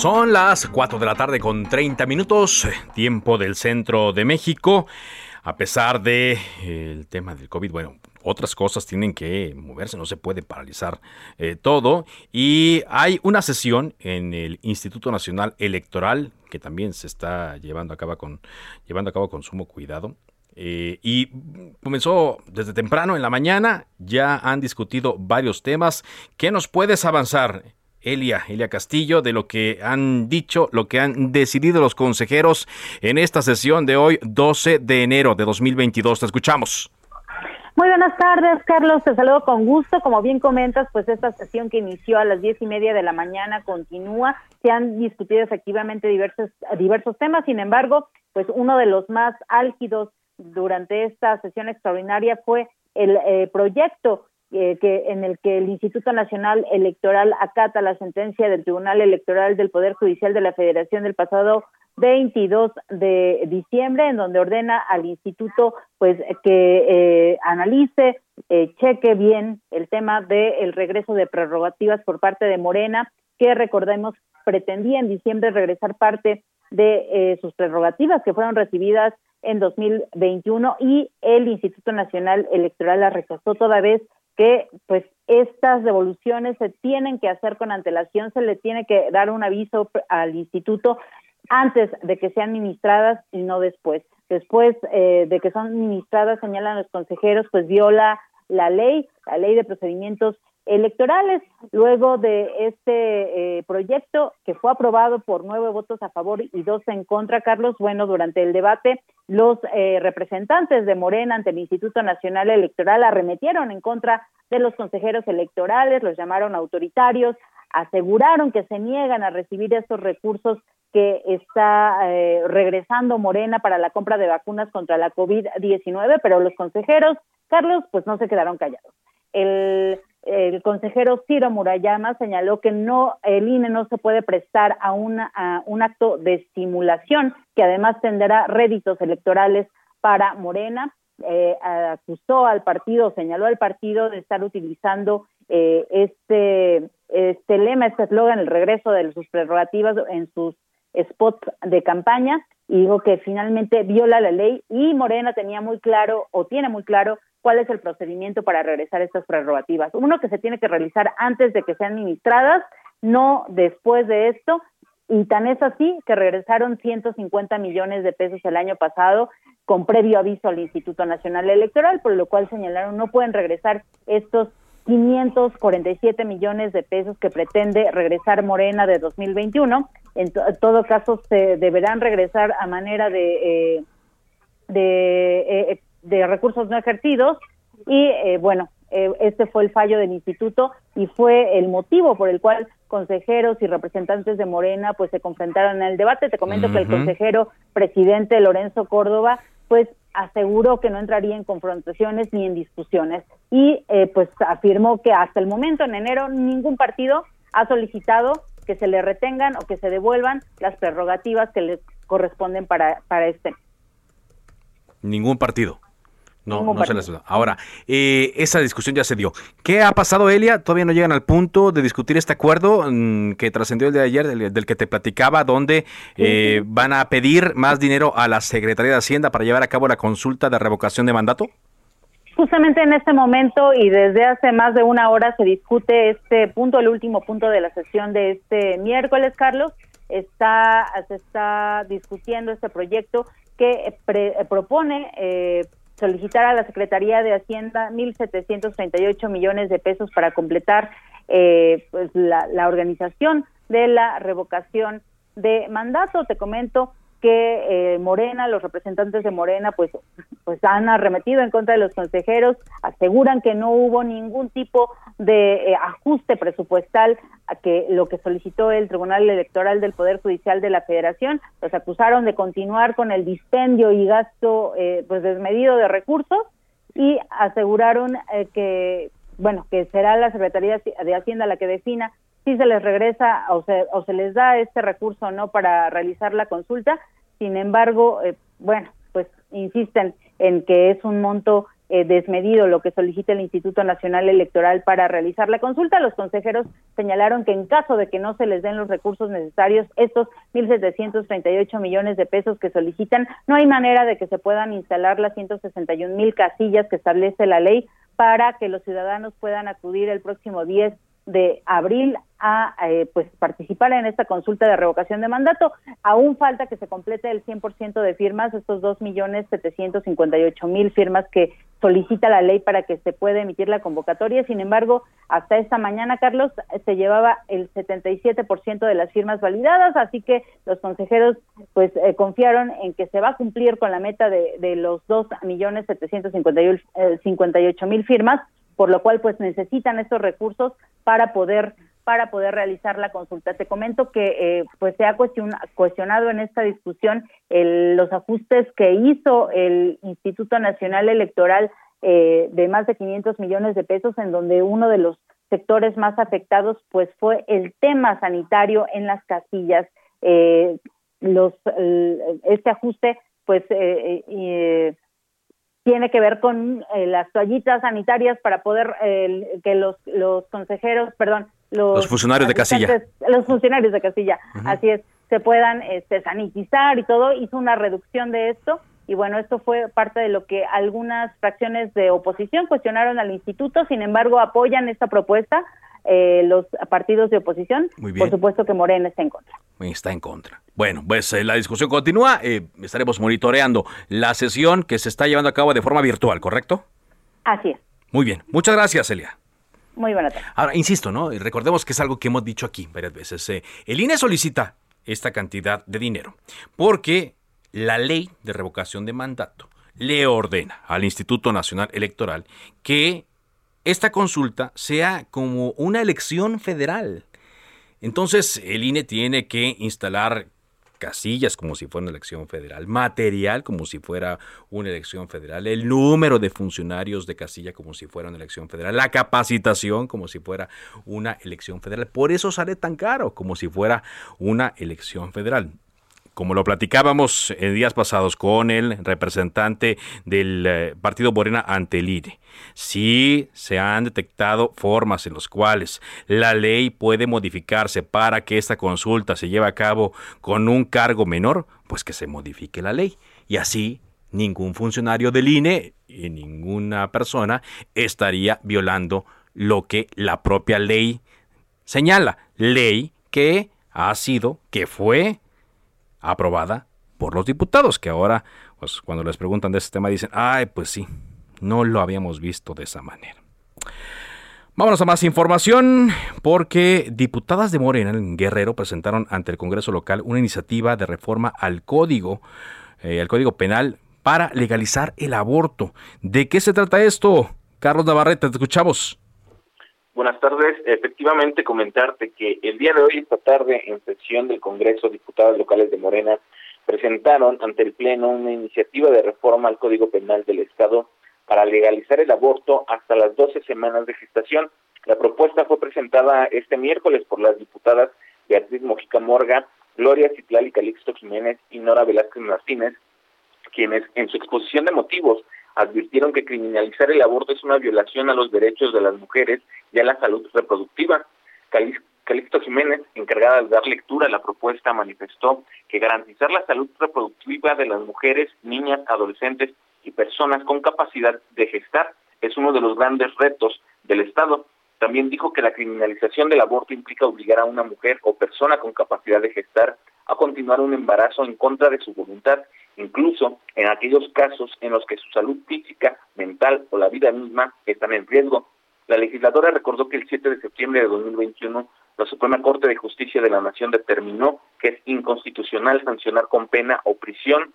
Son las 4 de la tarde con 30 minutos, tiempo del centro de México. A pesar de eh, tema del COVID, bueno, otras cosas tienen que moverse, no se puede paralizar eh, todo. Y hay una sesión en el Instituto Nacional Electoral que también se está llevando a cabo con, llevando a cabo con sumo cuidado. Eh, y comenzó desde temprano en la mañana, ya han discutido varios temas. ¿Qué nos puedes avanzar, Elia, Elia Castillo, de lo que han dicho, lo que han decidido los consejeros en esta sesión de hoy, 12 de enero de 2022. Te escuchamos. Muy buenas tardes, Carlos. Te saludo con gusto. Como bien comentas, pues esta sesión que inició a las diez y media de la mañana continúa. Se han discutido efectivamente diversos, diversos temas. Sin embargo, pues uno de los más álgidos durante esta sesión extraordinaria fue el eh, proyecto eh, que en el que el Instituto Nacional Electoral acata la sentencia del Tribunal Electoral del Poder Judicial de la Federación del pasado 22 de diciembre, en donde ordena al instituto pues que eh, analice, eh, cheque bien el tema del regreso de prerrogativas por parte de Morena, que recordemos pretendía en diciembre regresar parte de eh, sus prerrogativas que fueron recibidas en 2021 y el Instituto Nacional Electoral la rechazó toda vez que pues estas devoluciones se tienen que hacer con antelación, se le tiene que dar un aviso al instituto antes de que sean ministradas y no después. Después eh, de que son ministradas, señalan los consejeros, pues viola la ley, la ley de procedimientos electorales. Luego de este eh, proyecto que fue aprobado por nueve votos a favor y dos en contra, Carlos, bueno, durante el debate, los eh, representantes de Morena ante el Instituto Nacional Electoral arremetieron en contra de los consejeros electorales, los llamaron autoritarios, aseguraron que se niegan a recibir estos recursos que está eh, regresando Morena para la compra de vacunas contra la COVID-19, pero los consejeros, Carlos, pues no se quedaron callados. El, el consejero Ciro Murayama señaló que no el INE no se puede prestar a, una, un acto de simulación que además tendrá réditos electorales para Morena. Eh, acusó al partido, señaló al partido de estar utilizando eh, este, este lema, este eslogan, el regreso de sus prerrogativas en sus spots de campaña y dijo que finalmente viola la ley y Morena tenía muy claro o tiene muy claro cuál es el procedimiento para regresar estas prerrogativas. Uno que se tiene que realizar antes de que sean administradas, no después de esto, y tan es así que regresaron 150 millones de pesos el año pasado con previo aviso al Instituto Nacional Electoral, por lo cual señalaron no pueden regresar estos 547 millones de pesos que pretende regresar Morena de 2021. En, todo caso, se deberán regresar a manera de, eh, de, eh, de, recursos no ejercidos. Y eh, bueno, este fue el fallo del instituto y fue el motivo por el cual consejeros y representantes de Morena pues se confrontaron en el debate. Te comento que el consejero presidente Lorenzo Córdoba pues aseguró que no entraría en confrontaciones ni en discusiones y eh, pues afirmó que hasta el momento en enero ningún partido ha solicitado que se le retengan o que se devuelvan las prerrogativas que le corresponden para, para este. Ningún partido. No, no se les Ahora, eh, esa discusión ya se dio. ¿Qué ha pasado, Elia? Todavía no llegan al punto de discutir este acuerdo mm, que trascendió el de ayer, del, que te platicaba, donde eh, van a pedir más dinero a la Secretaría de Hacienda para llevar a cabo la consulta de revocación de mandato. Justamente en este momento y desde hace más de una hora se discute este punto, el último punto de la sesión de este miércoles, Carlos. Está, se está discutiendo este proyecto que propone eh, solicitar a la Secretaría de Hacienda 1.738 millones de pesos para completar eh, pues la, la organización de la revocación de mandato. Te comento que eh, Morena, los representantes de Morena, pues, pues han arremetido en contra de los consejeros, aseguran que no hubo ningún tipo de eh, ajuste presupuestal a que lo que solicitó el Tribunal Electoral del Poder Judicial de la Federación, los acusaron de continuar con el dispendio y gasto eh, pues desmedido de recursos y aseguraron que bueno que será la Secretaría de Hacienda la que defina si se les regresa o se, o se les da este recurso o no para realizar la consulta. Sin embargo, eh, bueno, pues insisten en que es un monto eh, desmedido lo que solicita el Instituto Nacional Electoral para realizar la consulta. Los consejeros señalaron que en caso de que no se les den los recursos necesarios, estos 1.738 millones de pesos que solicitan, no hay manera de que se puedan instalar las 161 mil casillas que establece la ley para que los ciudadanos puedan acudir el próximo 10 de abril a eh, pues participar en esta consulta de revocación de mandato. Aún falta que se complete el 100% de firmas, estos dos millones setecientos cincuenta y ocho mil firmas que solicita la ley para que se pueda emitir la convocatoria. Sin embargo, hasta esta mañana, Carlos, se llevaba el 77% de las firmas validadas, así que los consejeros pues eh, confiaron en que se va a cumplir con la meta de, de los dos millones setecientos cincuenta y ocho mil firmas por lo cual pues necesitan estos recursos para poder para poder realizar la consulta. Te comento que eh, pues se ha cuestionado en esta discusión los ajustes que hizo el Instituto Nacional Electoral eh, de más de 500 millones de pesos, en donde uno de los sectores más afectados pues fue el tema sanitario en las casillas. Eh, los este ajuste pues tiene que ver con eh, las toallitas sanitarias para poder que los, los consejeros, perdón, los, funcionarios de casilla. Los funcionarios de casilla, así es, se puedan este, sanitizar y todo, hizo una reducción de esto y bueno, esto fue parte de lo que algunas fracciones de oposición cuestionaron al instituto, sin embargo apoyan esta propuesta eh, los partidos de oposición. Por supuesto que Morena está en contra. Está en contra. Bueno, pues eh, la discusión continúa. Eh, estaremos monitoreando la sesión que se está llevando a cabo de forma virtual, ¿correcto? Así es. Muy bien. Muchas gracias, Elia. Muy buena tarde. Ahora, insisto, ¿no? Recordemos que es algo que hemos dicho aquí varias veces. el INE solicita esta cantidad de dinero porque la ley de revocación de mandato le ordena al Instituto Nacional Electoral que esta consulta sea como una elección federal. Entonces el INE tiene que instalar casillas como si fuera una elección federal, material como si fuera una elección federal, el número de funcionarios de casilla como si fuera una elección federal, la capacitación como si fuera una elección federal. Por eso sale tan caro como si fuera una elección federal como lo platicábamos en días pasados con el representante del eh, partido Morena ante el INE, sí se han detectado formas en las cuales la ley puede modificarse para que esta consulta se lleve a cabo con un cargo menor, pues que se modifique la ley. Y así ningún funcionario del INE y ninguna persona estaría violando lo que la propia ley señala. Ley que ha sido, que fue aprobada por los diputados, que ahora, pues cuando les preguntan de ese tema, dicen, ay, pues sí, no lo habíamos visto de esa manera. Vámonos a más información, porque diputadas de Morena en Guerrero presentaron ante el Congreso local una iniciativa de reforma al código, eh, al código penal para legalizar el aborto. ¿De qué se trata esto? Carlos Navarrete, te escuchamos. Buenas tardes. Efectivamente, comentarte que el día de hoy, esta tarde, en sesión del Congreso, diputados locales de Morena presentaron ante el Pleno una iniciativa de reforma al Código Penal del Estado para legalizar el aborto hasta las 12 semanas de gestación. La propuesta fue presentada este miércoles por las diputadas Beatriz Mojica Morga, Gloria Citlali Calixto Jiménez y Nora Velázquez Martínez, quienes en su exposición de motivos advirtieron que criminalizar el aborto es una violación a los derechos de las mujeres y a la salud reproductiva. Calixto Jiménez, encargada de dar lectura a la propuesta, manifestó que garantizar la salud reproductiva de las mujeres, niñas, adolescentes y personas con capacidad de gestar es uno de los grandes retos del Estado. También dijo que la criminalización del aborto implica obligar a una mujer o persona con capacidad de gestar a continuar un embarazo en contra de su voluntad incluso en aquellos casos en los que su salud física, mental o la vida misma están en riesgo. La legisladora recordó que el 7 de septiembre de 2021 la Suprema Corte de Justicia de la Nación determinó que es inconstitucional sancionar con pena o prisión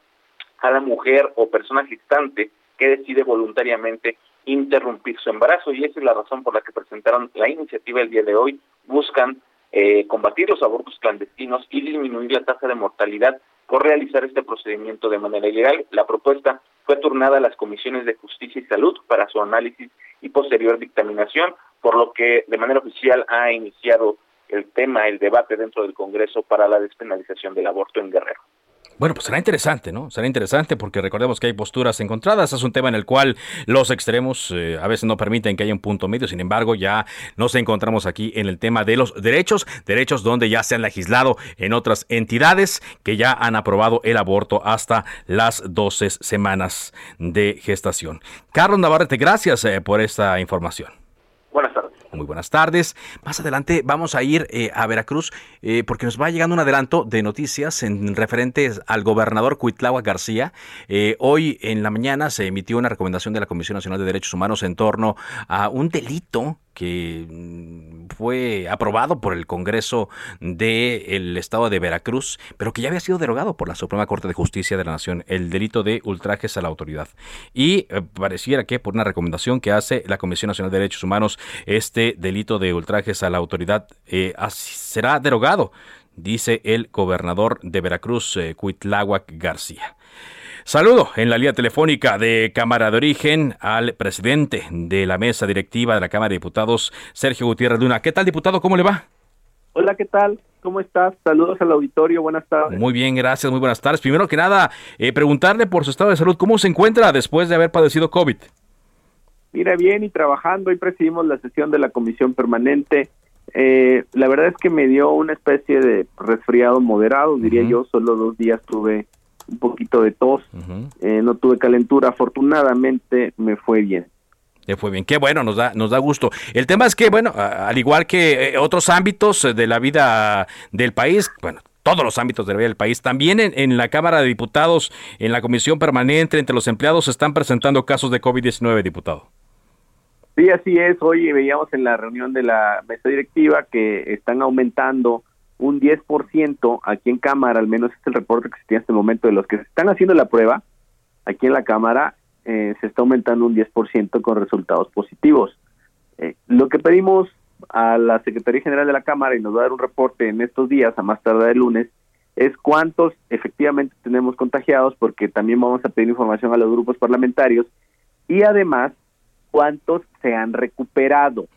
a la mujer o persona gestante que decide voluntariamente interrumpir su embarazo y esa es la razón por la que presentaron la iniciativa el día de hoy. Buscan eh, combatir los abortos clandestinos y disminuir la tasa de mortalidad por realizar este procedimiento de manera ilegal. La propuesta fue turnada a las comisiones de justicia y salud para su análisis y posterior dictaminación, por lo que de manera oficial ha iniciado el tema, el debate dentro del Congreso para la despenalización del aborto en Guerrero. Bueno, pues será interesante, ¿no? Será interesante porque recordemos que hay posturas encontradas. Es un tema en el cual los extremos eh, a veces no permiten que haya un punto medio. Sin embargo, ya nos encontramos aquí en el tema de los derechos, derechos donde ya se han legislado en otras entidades que ya han aprobado el aborto hasta las 12 semanas de gestación. Carlos Navarrete, gracias eh, por esta información. Muy buenas tardes. Más adelante vamos a ir eh, a Veracruz eh, porque nos va llegando un adelanto de noticias en referentes al gobernador Cuitlagua García. Eh, hoy en la mañana se emitió una recomendación de la Comisión Nacional de Derechos Humanos en torno a un delito que mm, fue aprobado por el Congreso del Estado de Veracruz, pero que ya había sido derogado por la Suprema Corte de Justicia de la Nación, el delito de ultrajes a la autoridad. Y eh, pareciera que por una recomendación que hace la Comisión Nacional de Derechos Humanos, este delito de ultrajes a la autoridad eh, será derogado, dice el gobernador de Veracruz, eh, García. Saludo en la línea telefónica de Cámara de Origen al presidente de la mesa directiva de la Cámara de Diputados, Sergio Gutiérrez Luna. ¿Qué tal, diputado? ¿Cómo le va? Hola, ¿qué tal? ¿Cómo estás? Saludos al auditorio, buenas tardes. Muy bien, gracias, muy buenas tardes. Primero que nada, eh, preguntarle por su estado de salud, ¿cómo se encuentra después de haber padecido COVID? Mira, bien y trabajando, hoy presidimos la sesión de la comisión permanente. Eh, la verdad es que me dio una especie de resfriado moderado, diría yo, solo dos días tuve un poquito de tos, eh, no tuve calentura, afortunadamente me fue bien. Le fue bien, qué bueno, nos da, nos da gusto. El tema es que, bueno, al igual que eh, otros ámbitos de la vida del país, bueno, todos los ámbitos de la vida del país. También en, la Cámara de Diputados, en la Comisión Permanente, entre los empleados, se están presentando casos de COVID-19, diputado. Sí, así es. Hoy veíamos en la reunión de la mesa directiva que están aumentando un 10% aquí en Cámara, al menos es el reporte que se tiene hasta momento de los que están haciendo la prueba, aquí en la Cámara eh, se está aumentando un 10% con resultados positivos. Eh, lo que pedimos a la Secretaría General de la Cámara, y nos va a dar un reporte en estos días, a más tardar el lunes, es cuántos efectivamente tenemos contagiados, porque también vamos a pedir información a los grupos parlamentarios, y además cuántos se han recuperado.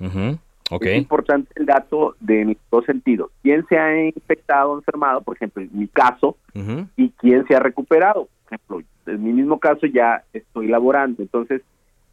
Es importante el dato de dos sentidos. ¿Quién se ha infectado o enfermado? Por ejemplo, en mi caso, y quién se ha recuperado. Por ejemplo, en mi mismo caso ya estoy laborando. Entonces,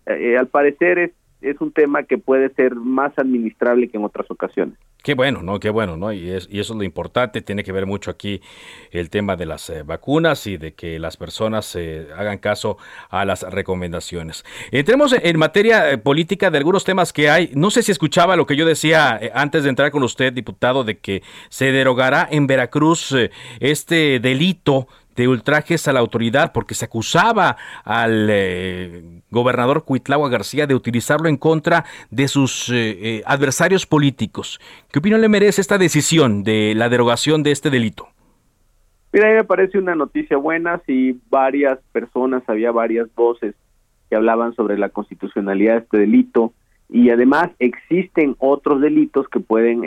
eh, eh, al parecer es es un tema que puede ser más administrable que en otras ocasiones. Qué bueno, ¿no? Qué bueno, ¿no? Y, es, y eso es lo importante. Tiene que ver mucho aquí el tema de las eh, vacunas y de que las personas eh, hagan caso a las recomendaciones. Entremos en materia eh, política de algunos temas que hay. No sé si escuchaba lo que yo decía antes de entrar con usted, diputado, de que se derogará en Veracruz este delito de ultrajes a la autoridad porque se acusaba al eh, gobernador Cuitlagua García de utilizarlo en contra de sus eh, eh, adversarios políticos. ¿Qué opinión le merece esta decisión de la derogación de este delito? Mira, a mí me parece una noticia buena si varias personas, había varias voces que hablaban sobre la constitucionalidad de este delito y además existen otros delitos que pueden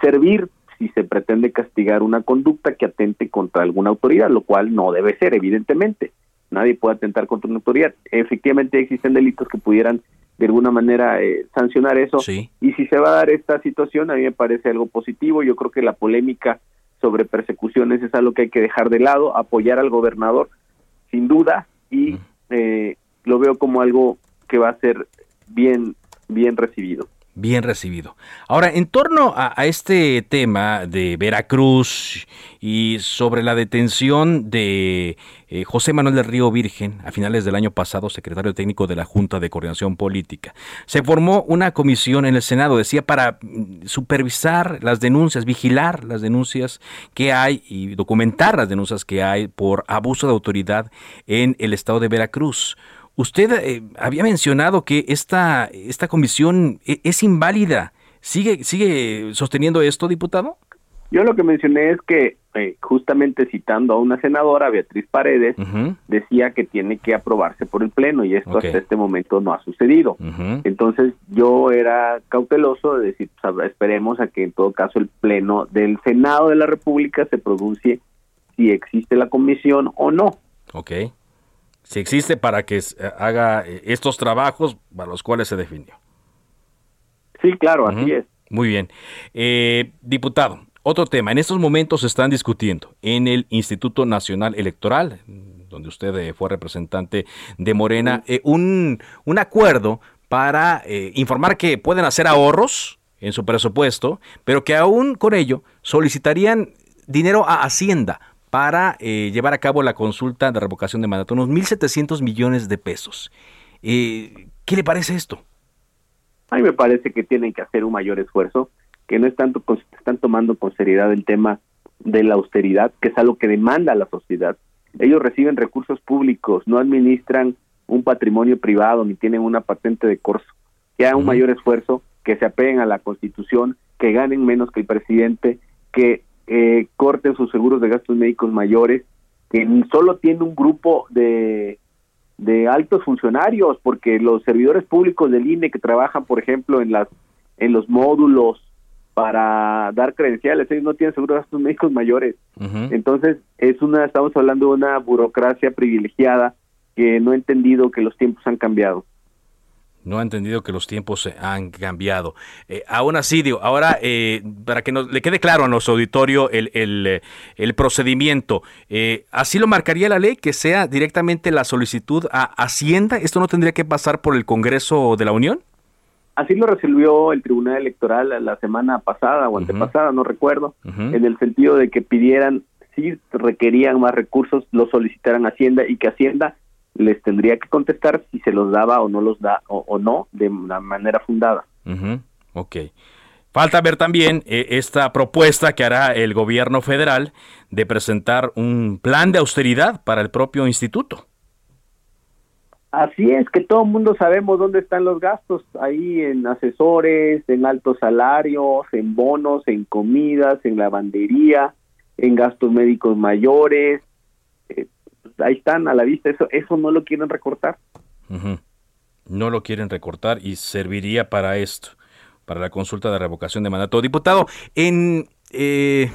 servir si se pretende castigar una conducta que atente contra alguna autoridad, lo cual no debe ser, evidentemente. Nadie puede atentar contra una autoridad. Efectivamente existen delitos que pudieran de alguna manera eh, sancionar eso. Y si se va a dar esta situación, a mí me parece algo positivo. Yo creo que la polémica sobre persecuciones es algo que hay que dejar de lado, apoyar al gobernador, sin duda, y eh, lo veo como algo que va a ser bien, bien recibido bien recibido. Ahora, en torno a, este tema de Veracruz y sobre la detención de eh, José Manuel del Río Virgen a finales del año pasado, secretario técnico de la Junta de Coordinación Política, se formó una comisión en el Senado, decía, para mm, supervisar las denuncias, vigilar las denuncias que hay y documentar las denuncias que hay por abuso de autoridad en el estado de Veracruz. Usted eh, había mencionado que esta, esta comisión e, es inválida. ¿Sigue, ¿Sigue sosteniendo esto, diputado? Yo lo que mencioné es que, eh, justamente citando a una senadora, Beatriz Paredes, decía que tiene que aprobarse por el Pleno y esto hasta este momento no ha sucedido. Entonces yo era cauteloso de decir, pues, esperemos a que en todo caso el Pleno del Senado de la República se pronuncie si existe la comisión o no. Ok si existe para que haga eh, estos trabajos para los cuales se definió. Sí, claro, así es. Muy bien. Eh, diputado, otro tema. En estos momentos se están discutiendo en el Instituto Nacional Electoral, donde usted eh, fue representante de Morena, un, un acuerdo para informar que pueden hacer ahorros en su presupuesto, pero que aún con ello solicitarían dinero a Hacienda para eh, llevar a cabo la consulta de revocación de mandato, unos 1.700 millones de pesos. Eh, ¿Qué le parece esto? A mí me parece que tienen que hacer un mayor esfuerzo, que no es tanto, están tomando con seriedad el tema de la austeridad, que es algo que demanda la sociedad. Ellos reciben recursos públicos, no administran un patrimonio privado ni tienen una patente de corso. Que hagan un mayor esfuerzo, que se apeguen a la Constitución, que ganen menos que el presidente, que eh, corten sus seguros de gastos médicos mayores, que solo tiene un grupo de, de altos funcionarios, porque los servidores públicos del INE que trabajan, por ejemplo, en las en los módulos para dar credenciales, ellos no tienen seguros de gastos médicos mayores. Entonces, es una estamos hablando de una burocracia privilegiada que no ha entendido que los tiempos han cambiado no ha entendido que los tiempos se han cambiado. Eh, aún así, digo, ahora, eh, para que nos, le quede claro a nuestro auditorio el, el, eh, el procedimiento, ¿así lo marcaría la ley, que sea directamente la solicitud a Hacienda? ¿Esto no tendría que pasar por el Congreso de la Unión? Así lo resolvió el Tribunal Electoral la semana pasada o antepasada, no recuerdo, en el sentido de que pidieran, si requerían más recursos, lo solicitaran Hacienda y que Hacienda les tendría que contestar si se los daba o no los da o, no de una manera fundada. Ok. Falta ver también eh, esta propuesta que hará el gobierno federal de presentar un plan de austeridad para el propio instituto. Así es, que todo el mundo sabemos dónde están los gastos, ahí en asesores, en altos salarios, en bonos, en comidas, en lavandería, en gastos médicos mayores, ahí están a la vista, eso, eso no lo quieren recortar. No lo quieren recortar y serviría para esto, para la consulta de revocación de mandato. Diputado, en, eh,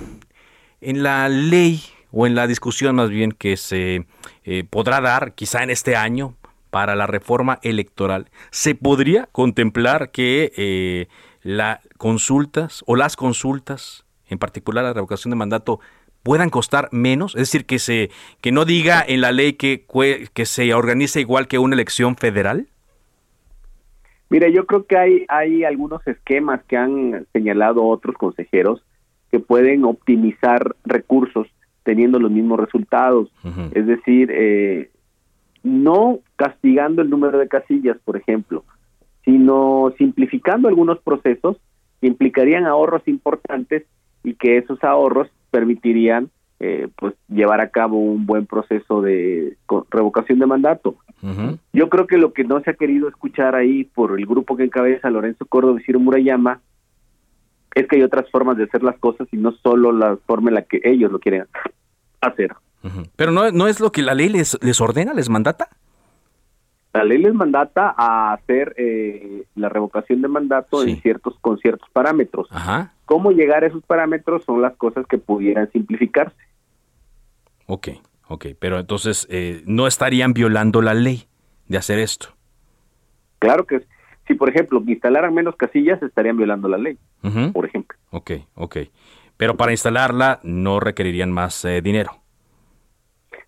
en la ley o en la discusión más bien que se eh, podrá dar quizá en este año para la reforma electoral, ¿se podría contemplar que eh, las consultas o las consultas, en particular la revocación de mandato, puedan costar menos? Es decir, que, se, que no diga en la ley que, que se organice igual que una elección federal. Mira, yo creo que hay, hay algunos esquemas que han señalado otros consejeros que pueden optimizar recursos teniendo los mismos resultados. Es decir, eh, no castigando el número de casillas, por ejemplo, sino simplificando algunos procesos que implicarían ahorros importantes y que esos ahorros permitirían eh, pues llevar a cabo un buen proceso de revocación de mandato. Yo creo que lo que no se ha querido escuchar ahí por el grupo que encabeza Lorenzo Córdoba y Ciro Murayama es que hay otras formas de hacer las cosas y no solo la forma en la que ellos lo quieren hacer. Pero no, no es lo que la ley les, les ordena, les mandata. La ley les mandata a hacer eh, la revocación de mandato en ciertos, con ciertos parámetros. ¿Cómo llegar a esos parámetros? Son las cosas que pudieran simplificarse. Ok, ok, pero entonces eh, no estarían violando la ley de hacer esto. Claro que si, por ejemplo, instalaran menos casillas, estarían violando la ley, por ejemplo. Ok, ok. Pero para instalarla no requerirían más eh, dinero.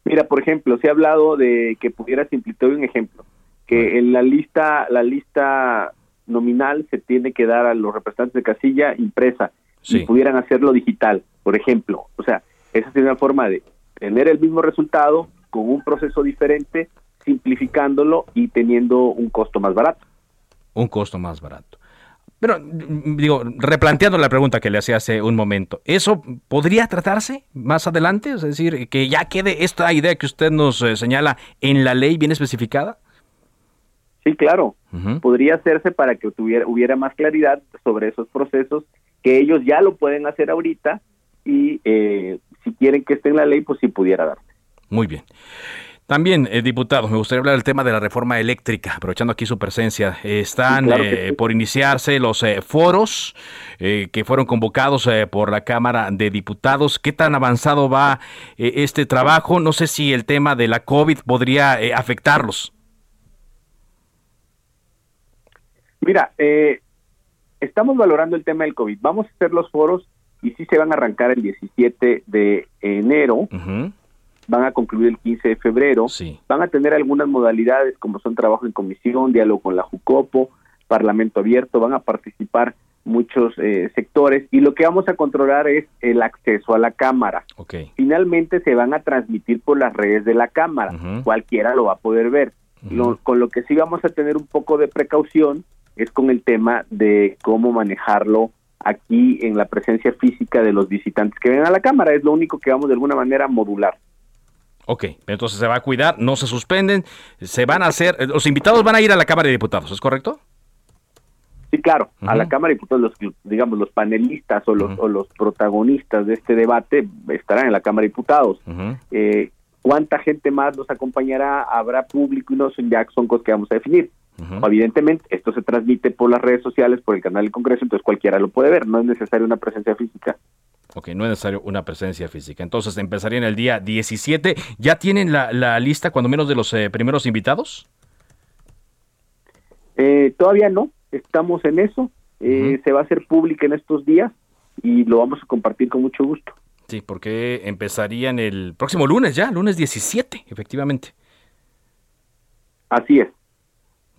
Mira, por ejemplo, se ha hablado de que pudiera simplificar un ejemplo, que en la lista, la lista nominal se tiene que dar a los representantes de casilla impresa si pudieran hacerlo digital, por ejemplo. O sea, esa sería una forma de tener el mismo resultado con un proceso diferente, simplificándolo y teniendo un costo más barato. Un costo más barato. Pero, digo, replanteando la pregunta que le hacía hace un momento, ¿eso podría tratarse más adelante? Es decir, que ya quede esta idea que usted nos eh, señala en la ley bien especificada. Sí, claro. Podría hacerse para que tuviera, hubiera más claridad sobre esos procesos, que ellos ya lo pueden hacer ahorita y eh, si quieren que esté en la ley, pues sí pudiera darse. Muy bien. También, eh, diputado, me gustaría hablar del tema de la reforma eléctrica, aprovechando aquí su presencia. Están eh, por iniciarse los eh, foros que fueron convocados por la Cámara de Diputados. ¿Qué tan avanzado va este trabajo? No sé si el tema de la COVID podría afectarlos. Mira, estamos valorando el tema del COVID. Vamos a hacer los foros y sí se van a arrancar el 17 de enero. Van a concluir el 15 de febrero. Van a tener algunas modalidades como son trabajo en comisión, diálogo con la Jucopo, Parlamento abierto, van a participar muchos eh, sectores. Y lo que vamos a controlar es el acceso a la Cámara. Finalmente se van a transmitir por las redes de la Cámara, cualquiera lo va a poder ver. con lo que sí vamos a tener un poco de precaución es con el tema de cómo manejarlo aquí en la presencia física de los visitantes que ven a la Cámara. Es lo único que vamos de alguna manera a modular. Ok, entonces se va a cuidar, no se suspenden, se van a hacer, los invitados van a ir a la Cámara de Diputados, ¿es correcto? Sí, claro, a la Cámara de Diputados, los, digamos, los panelistas o los, o los protagonistas de este debate estarán en la Cámara de Diputados. Eh, ¿Cuánta gente más nos acompañará? ¿Habrá público y no? Son ya son cosas que vamos a definir. Evidentemente, esto se transmite por las redes sociales, por el canal del Congreso, entonces cualquiera lo puede ver, no es necesaria una presencia física. Ok, no es necesario una presencia física. Entonces empezaría en el día 17. ¿Ya tienen la, lista, cuando menos, de los eh, primeros invitados? Eh, todavía no, estamos en eso. Eh, se va a hacer pública en estos días y lo vamos a compartir con mucho gusto. Sí, porque empezarían el próximo lunes ya, lunes 17, efectivamente. Así es.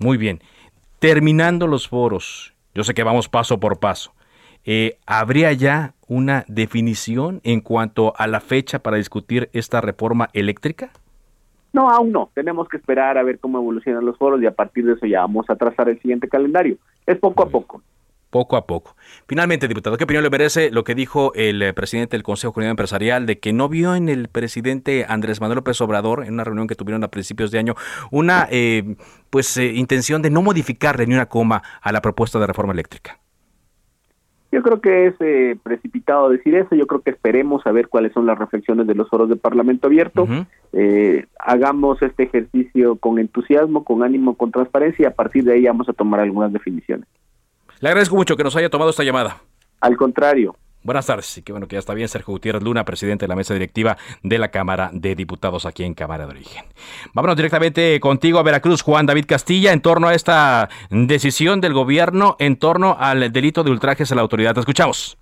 Muy bien. Terminando los foros, yo sé que vamos paso por paso. Eh, ¿habría ya una definición en cuanto a la fecha para discutir esta reforma eléctrica? No, aún no. Tenemos que esperar a ver cómo evolucionan los foros y a partir de eso ya vamos a trazar el siguiente calendario. Es poco a poco. Poco a poco. Finalmente, diputado, ¿qué opinión le merece lo que dijo el eh, presidente del Consejo Comunidad Empresarial de que no vio en el presidente Andrés Manuel López Obrador, en una reunión que tuvieron a principios de año, una eh, pues intención de no modificarle ni una coma a la propuesta de reforma eléctrica? Yo creo que es eh, precipitado decir eso, yo creo que esperemos a ver cuáles son las reflexiones de los foros de Parlamento Abierto, eh, hagamos este ejercicio con entusiasmo, con ánimo, con transparencia y a partir de ahí vamos a tomar algunas definiciones. Le agradezco mucho que nos haya tomado esta llamada. Al contrario. Buenas tardes, y qué bueno que ya está bien Sergio Gutiérrez Luna, presidente de la mesa directiva de la Cámara de Diputados aquí en Cámara de Origen. Vámonos directamente contigo a Veracruz, Juan David Castilla, en torno a esta decisión del gobierno en torno al delito de ultrajes a la autoridad. Te escuchamos.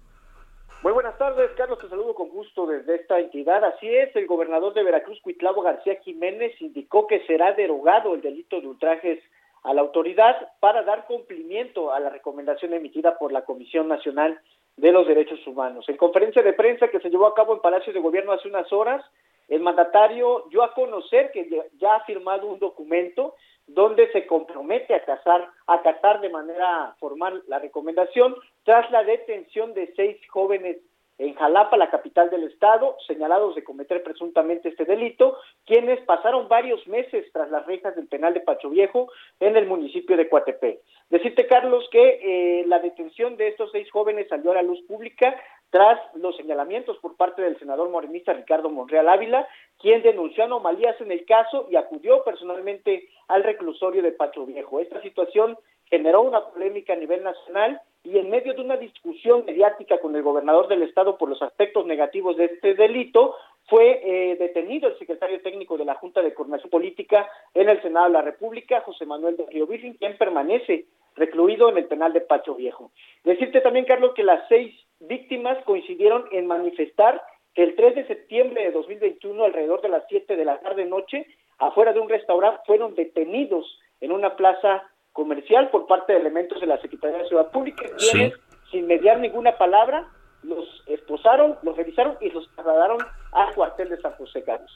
Muy buenas tardes, Carlos, te saludo con gusto desde esta entidad. Así es, el gobernador de Veracruz, Cuitlavo García Jiménez, indicó que será derogado el delito de ultrajes a la autoridad para dar cumplimiento a la recomendación emitida por la Comisión Nacional de los Derechos Humanos. En conferencia de prensa que se llevó a cabo en Palacio de Gobierno hace unas horas, el mandatario dio a conocer que ya ha firmado un documento donde se compromete a casar, a casar de manera formal la recomendación tras la detención de seis jóvenes en Jalapa, la capital del estado, señalados de cometer presuntamente este delito, quienes pasaron varios meses tras las rejas del penal de Pacho Viejo en el municipio de Coatepec. Decirte, Carlos, que eh, la detención de estos seis jóvenes salió a la luz pública tras los señalamientos por parte del senador morenista Ricardo Monreal Ávila, quien denunció anomalías en el caso y acudió personalmente al reclusorio de Pacho Viejo. Esta situación generó una polémica a nivel nacional y en medio de una discusión mediática con el gobernador del estado por los aspectos negativos de este delito, fue eh, detenido el secretario técnico de la Junta de Coordinación Política en el Senado de la República, José Manuel de Río Virgen, quien permanece recluido en el penal de Pacho Viejo. Decirte también, Carlos, que las seis víctimas coincidieron en manifestar que el 3 de septiembre de 2021, alrededor de las 7 de la tarde-noche, afuera de un restaurante, fueron detenidos en una plaza comercial por parte de elementos de la Secretaría de Ciudad Pública, quienes, sin mediar ninguna palabra, los esposaron, los revisaron y los trasladaron al cuartel de San José Carlos.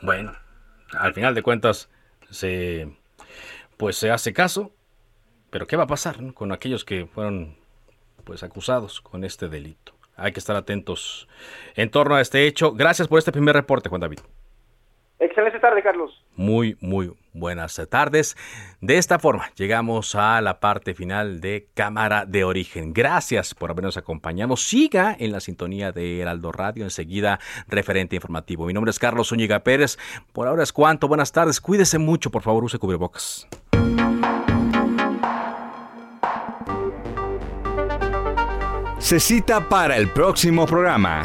Bueno, al final de cuentas, se pues se hace caso, pero ¿qué va a pasar con aquellos que fueron pues acusados con este delito? Hay que estar atentos en torno a este hecho. Gracias por este primer reporte, Juan David. Excelente tarde, Carlos. Muy, muy buenas tardes. De esta forma, llegamos a la parte final de Cámara de Origen. Gracias por habernos acompañado. Siga en la sintonía de Heraldo Radio, enseguida referente informativo. Mi nombre es Carlos Zúñiga Pérez. Por ahora es cuanto. Buenas tardes. Cuídese mucho, por favor, use cubrebocas. Se cita para el próximo programa.